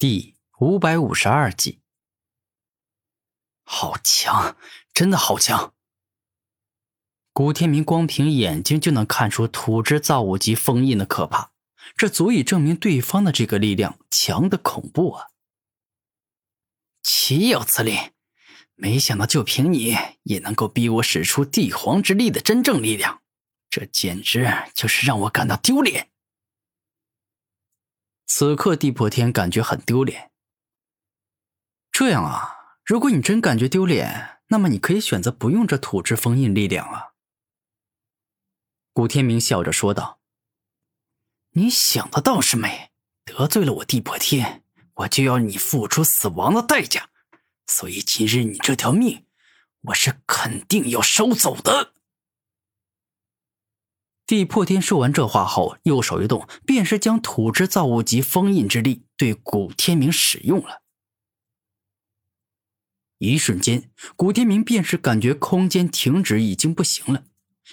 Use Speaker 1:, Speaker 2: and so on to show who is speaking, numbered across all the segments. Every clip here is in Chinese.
Speaker 1: 第五百五十二集，好强，真的好强！古天明光凭眼睛就能看出土之造物级封印的可怕，这足以证明对方的这个力量强的恐怖啊！岂有此理！没想到就凭你也能够逼我使出帝皇之力的真正力量，这简直就是让我感到丢脸。此刻，地破天感觉很丢脸。这样啊，如果你真感觉丢脸，那么你可以选择不用这土之封印力量啊。古天明笑着说道：“你想的倒是美，得罪了我地破天，我就要你付出死亡的代价。所以今日你这条命，我是肯定要收走的。”地破天说完这话后，右手一动，便是将土之造物级封印之力对古天明使用了。一瞬间，古天明便是感觉空间停止已经不行了，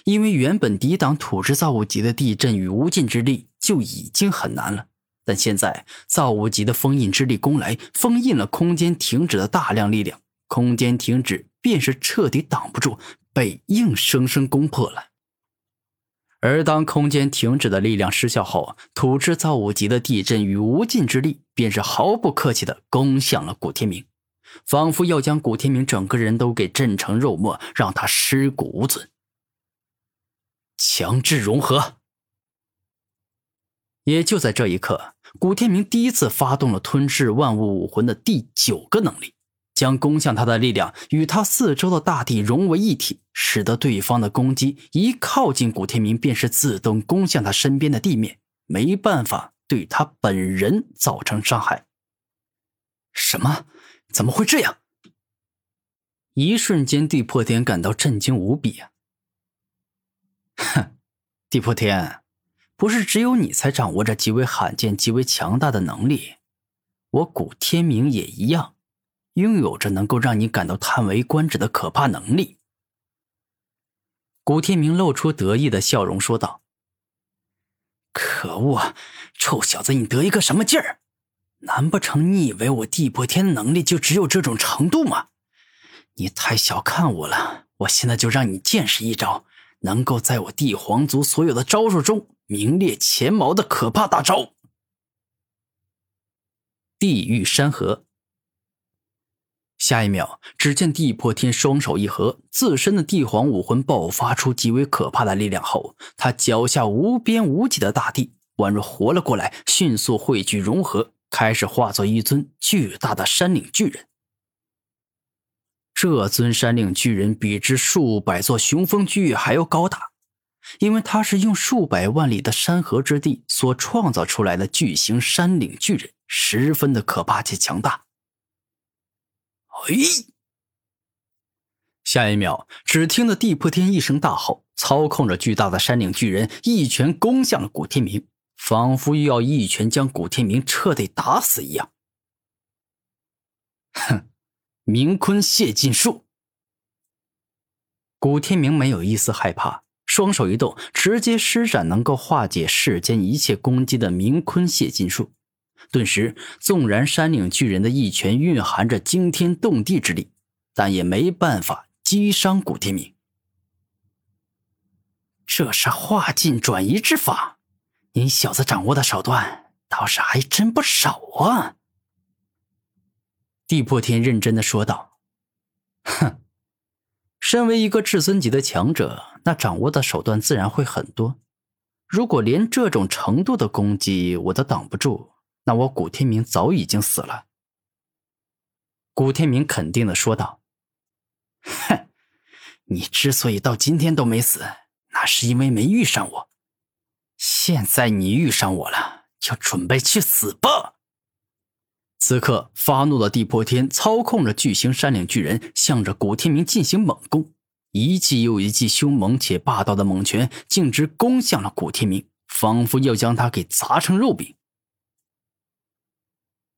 Speaker 1: 因为原本抵挡土之造物级的地震与无尽之力就已经很难了，但现在造物级的封印之力攻来，封印了空间停止的大量力量，空间停止便是彻底挡不住，被硬生生攻破了。而当空间停止的力量失效后，土之造物级的地震与无尽之力便是毫不客气的攻向了古天明，仿佛要将古天明整个人都给震成肉末，让他尸骨无存。强制融合。也就在这一刻，古天明第一次发动了吞噬万物武魂的第九个能力。将攻向他的力量与他四周的大地融为一体，使得对方的攻击一靠近古天明，便是自动攻向他身边的地面，没办法对他本人造成伤害。什么？怎么会这样？一瞬间，地破天感到震惊无比啊！哼，地破天，不是只有你才掌握着极为罕见、极为强大的能力，我古天明也一样。拥有着能够让你感到叹为观止的可怕能力，古天明露出得意的笑容说道：“可恶，臭小子，你得意个什么劲儿？难不成你以为我地破天能力就只有这种程度吗？你太小看我了！我现在就让你见识一招，能够在我帝皇族所有的招数中名列前茅的可怕大招——地狱山河。”下一秒，只见地破天双手一合，自身的帝皇武魂爆发出极为可怕的力量后，他脚下无边无际的大地宛若活了过来，迅速汇聚融合，开始化作一尊巨大的山岭巨人。这尊山岭巨人比之数百座雄风巨岳还要高大，因为他是用数百万里的山河之地所创造出来的巨型山岭巨人，十分的可怕且强大。哎！下一秒，只听得地破天一声大吼，操控着巨大的山岭巨人一拳攻向了古天明，仿佛又要一拳将古天明彻底打死一样。哼！明坤谢尽术。古天明没有一丝害怕，双手一动，直接施展能够化解世间一切攻击的明坤谢尽术。顿时，纵然山岭巨人的一拳蕴含着惊天动地之力，但也没办法击伤古天明。这是化劲转移之法，你小子掌握的手段倒是还真不少啊！地破天认真的说道：“哼，身为一个至尊级的强者，那掌握的手段自然会很多。如果连这种程度的攻击我都挡不住。”那我古天明早已经死了。古天明肯定的说道：“哼，你之所以到今天都没死，那是因为没遇上我。现在你遇上我了，就准备去死吧！”此刻，发怒的地破天操控着巨型山岭巨人，向着古天明进行猛攻，一记又一记凶猛且霸道的猛拳，径直攻向了古天明，仿佛要将他给砸成肉饼。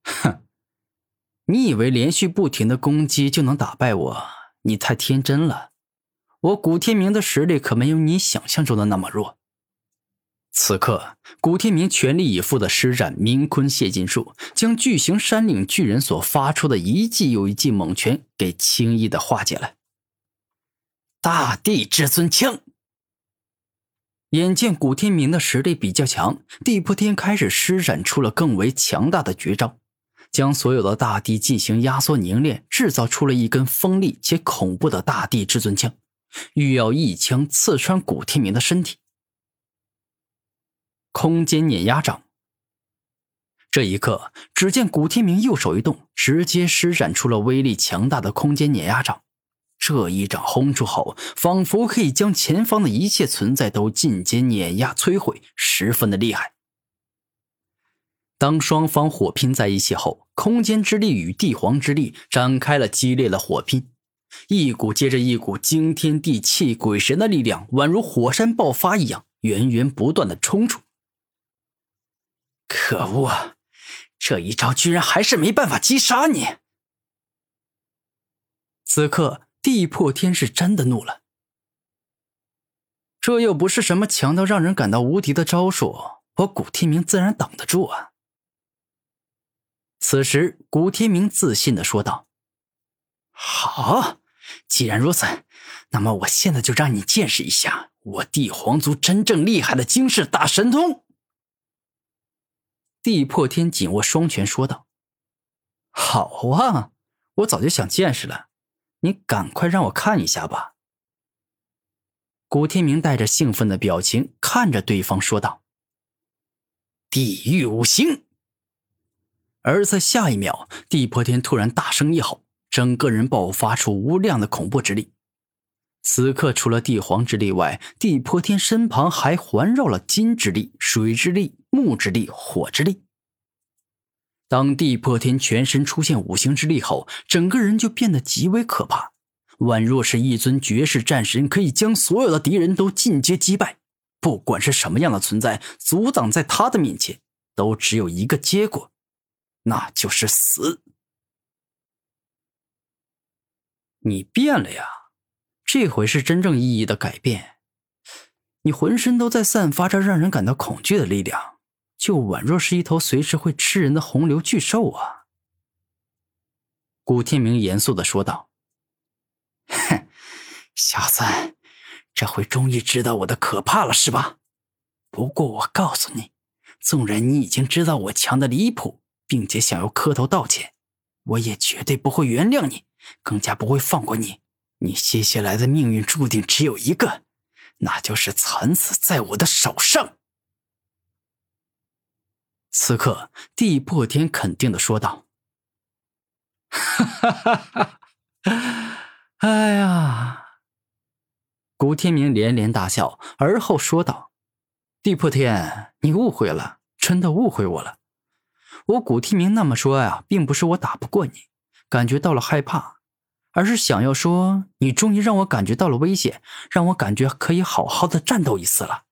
Speaker 1: 哼，你以为连续不停的攻击就能打败我？你太天真了。我古天明的实力可没有你想象中的那么弱。此刻，古天明全力以赴的施展明坤谢尽术，将巨型山岭巨人所发出的一记又一记猛拳给轻易的化解了。大地至尊枪。眼见古天明的实力比较强，地破天开始施展出了更为强大的绝招，将所有的大地进行压缩凝练，制造出了一根锋利且恐怖的大地至尊枪，欲要一枪刺穿古天明的身体。空间碾压掌。这一刻，只见古天明右手一动，直接施展出了威力强大的空间碾压掌。这一掌轰出后，仿佛可以将前方的一切存在都尽皆碾压摧毁，十分的厉害。当双方火拼在一起后，空间之力与帝皇之力展开了激烈的火拼，一股接着一股惊天地泣鬼神的力量，宛如火山爆发一样，源源不断的冲出。可恶，啊这一招居然还是没办法击杀你！此刻，地破天是真的怒了。这又不是什么强到让人感到无敌的招数，我古天明自然挡得住啊！此时，古天明自信的说道：“好，既然如此，那么我现在就让你见识一下我帝皇族真正厉害的惊世大神通！”地破天紧握双拳说道：“好啊，我早就想见识了，你赶快让我看一下吧。”古天明带着兴奋的表情看着对方说道：“地狱五行。”而在下一秒，地破天突然大声一吼，整个人爆发出无量的恐怖之力。此刻，除了地皇之力外，地破天身旁还环绕了金之力、水之力、木之力、火之力。当地破天全身出现五行之力后，整个人就变得极为可怕，宛若是一尊绝世战神，可以将所有的敌人都尽皆击败。不管是什么样的存在，阻挡在他的面前，都只有一个结果，那就是死。你变了呀！这回是真正意义的改变，你浑身都在散发着让人感到恐惧的力量，就宛若是一头随时会吃人的洪流巨兽啊！古天明严肃的说道：“哼，小子，这回终于知道我的可怕了是吧？不过我告诉你，纵然你已经知道我强的离谱，并且想要磕头道歉，我也绝对不会原谅你，更加不会放过你。”你接下来的命运注定只有一个，那就是惨死在我的手上。此刻，地破天肯定的说道：“哈哈哈哈哈！哎呀！”古天明连连大笑，而后说道：“地破天，你误会了，真的误会我了。我古天明那么说呀，并不是我打不过你，感觉到了害怕。”而是想要说，你终于让我感觉到了危险，让我感觉可以好好的战斗一次了。